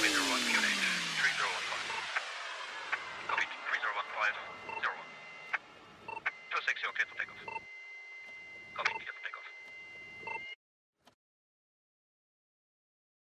Midor 1, QNH 3015. Copy 3015.